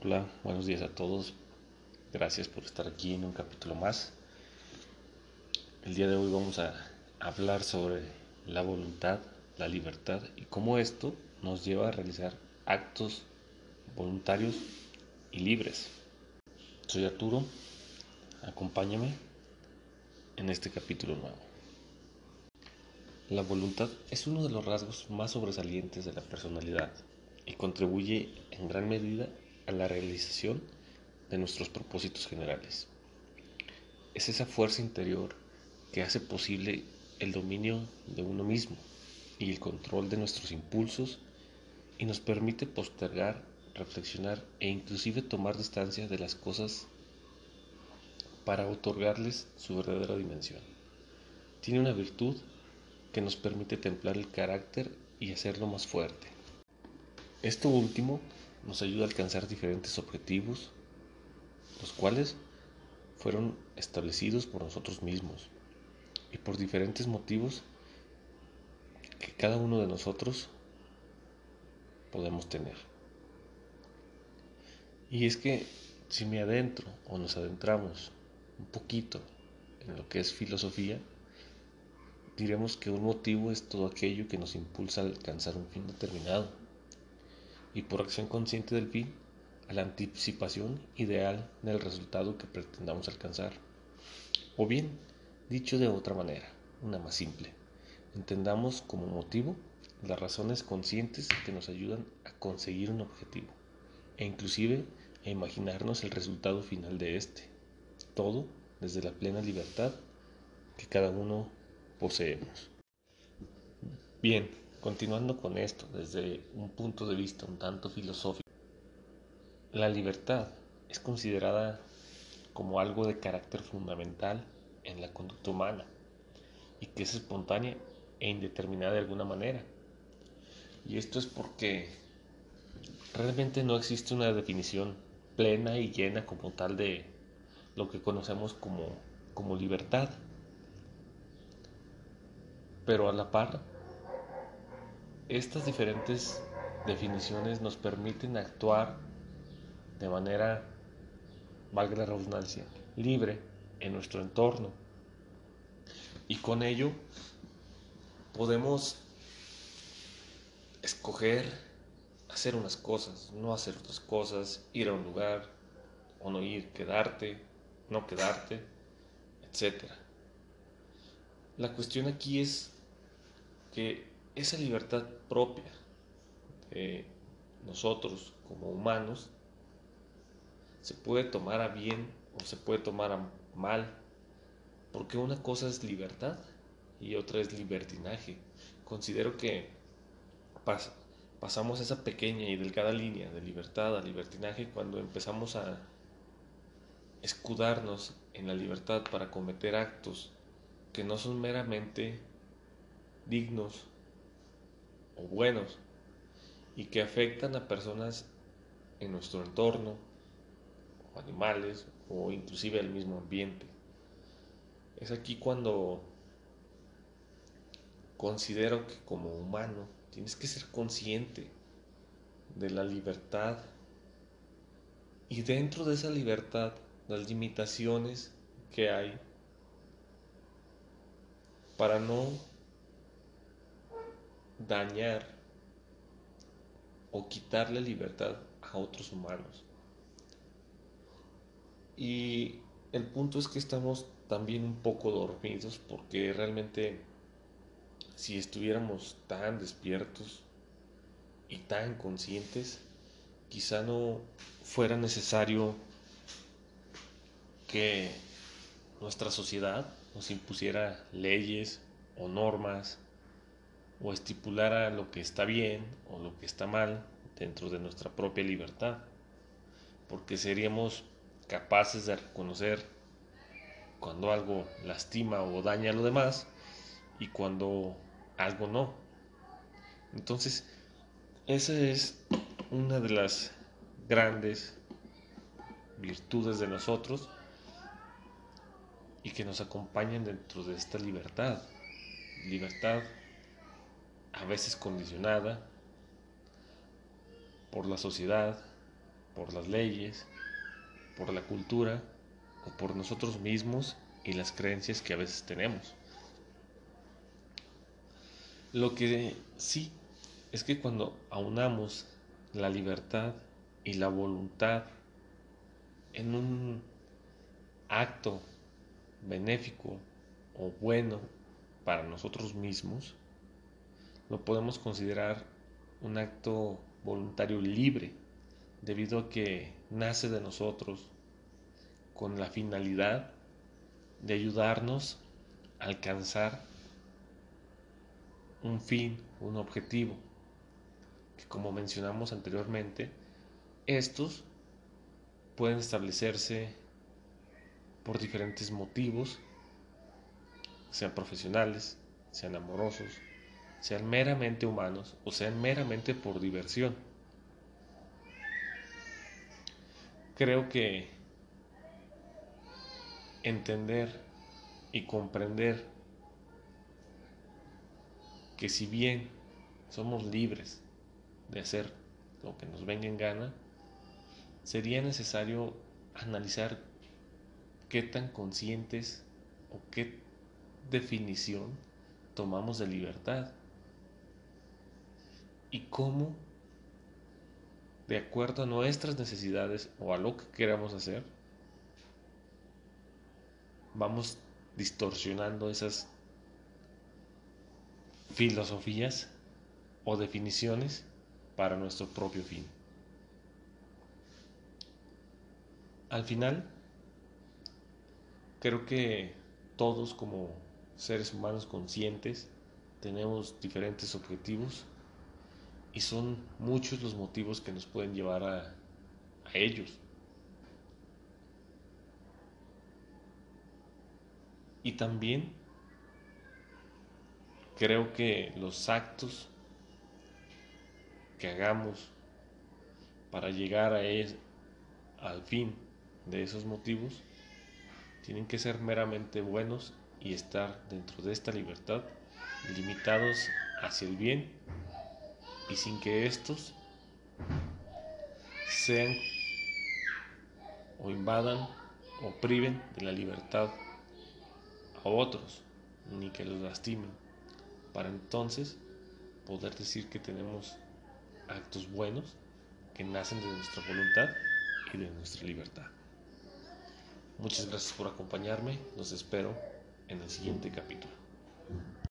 Buenos días a todos. Gracias por estar aquí en un capítulo más. El día de hoy vamos a hablar sobre la voluntad, la libertad y cómo esto nos lleva a realizar actos voluntarios y libres. Soy Arturo, acompáñame en este capítulo nuevo. La voluntad es uno de los rasgos más sobresalientes de la personalidad y contribuye en gran medida a la realización de nuestros propósitos generales. Es esa fuerza interior que hace posible el dominio de uno mismo y el control de nuestros impulsos y nos permite postergar, reflexionar e inclusive tomar distancia de las cosas para otorgarles su verdadera dimensión. Tiene una virtud que nos permite templar el carácter y hacerlo más fuerte. Esto último nos ayuda a alcanzar diferentes objetivos, los cuales fueron establecidos por nosotros mismos y por diferentes motivos que cada uno de nosotros podemos tener. Y es que si me adentro o nos adentramos un poquito en lo que es filosofía, diremos que un motivo es todo aquello que nos impulsa a alcanzar un fin determinado y por acción consciente del fin a la anticipación ideal del resultado que pretendamos alcanzar. O bien, dicho de otra manera, una más simple, entendamos como motivo las razones conscientes que nos ayudan a conseguir un objetivo e inclusive a imaginarnos el resultado final de este. Todo desde la plena libertad que cada uno poseemos. Bien, Continuando con esto, desde un punto de vista un tanto filosófico, la libertad es considerada como algo de carácter fundamental en la conducta humana y que es espontánea e indeterminada de alguna manera. Y esto es porque realmente no existe una definición plena y llena como tal de lo que conocemos como, como libertad. Pero a la par estas diferentes definiciones nos permiten actuar de manera, valga la redundancia, libre en nuestro entorno. Y con ello podemos escoger hacer unas cosas, no hacer otras cosas, ir a un lugar o no ir, quedarte, no quedarte, etc. La cuestión aquí es que esa libertad propia de nosotros como humanos se puede tomar a bien o se puede tomar a mal, porque una cosa es libertad y otra es libertinaje. Considero que pasamos esa pequeña y delgada línea de libertad a libertinaje cuando empezamos a escudarnos en la libertad para cometer actos que no son meramente dignos o buenos y que afectan a personas en nuestro entorno, o animales, o inclusive al mismo ambiente. Es aquí cuando considero que como humano tienes que ser consciente de la libertad y dentro de esa libertad las limitaciones que hay para no dañar o quitarle libertad a otros humanos. Y el punto es que estamos también un poco dormidos porque realmente si estuviéramos tan despiertos y tan conscientes, quizá no fuera necesario que nuestra sociedad nos impusiera leyes o normas o estipulara lo que está bien o lo que está mal dentro de nuestra propia libertad, porque seríamos capaces de reconocer cuando algo lastima o daña a lo demás y cuando algo no. Entonces, esa es una de las grandes virtudes de nosotros y que nos acompañan dentro de esta libertad. Libertad a veces condicionada por la sociedad por las leyes, por la cultura o por nosotros mismos y las creencias que a veces tenemos. Lo que sí es que cuando aunamos la libertad y la voluntad en un acto benéfico o bueno para nosotros mismos, lo podemos considerar un acto voluntario libre, debido a que nace de nosotros con la finalidad de ayudarnos a alcanzar un fin, un objetivo, que como mencionamos anteriormente, estos pueden establecerse por diferentes motivos, sean profesionales, sean amorosos, sean meramente humanos o sean meramente por diversión. Creo que entender y comprender que si bien somos libres de hacer lo que nos venga en gana, sería necesario analizar qué tan conscientes o qué definición tomamos de libertad y cómo, de acuerdo a nuestras necesidades o a lo que queramos hacer, vamos distorsionando esas filosofías o definiciones para nuestro propio fin. Al final, creo que todos como seres humanos conscientes tenemos diferentes objetivos y son muchos los motivos que nos pueden llevar a, ellos. Y también creo que los actos que hagamos para llegar a al fin de esos motivos tienen que ser meramente buenos y estar dentro de esta libertad limitados hacia el bien y sin que estos sean o invadan o priven de la libertad a otros, ni que los lastimen, para entonces poder decir que tenemos actos buenos que nacen de nuestra voluntad y de nuestra libertad. Muchas gracias por acompañarme, los espero en el siguiente capítulo.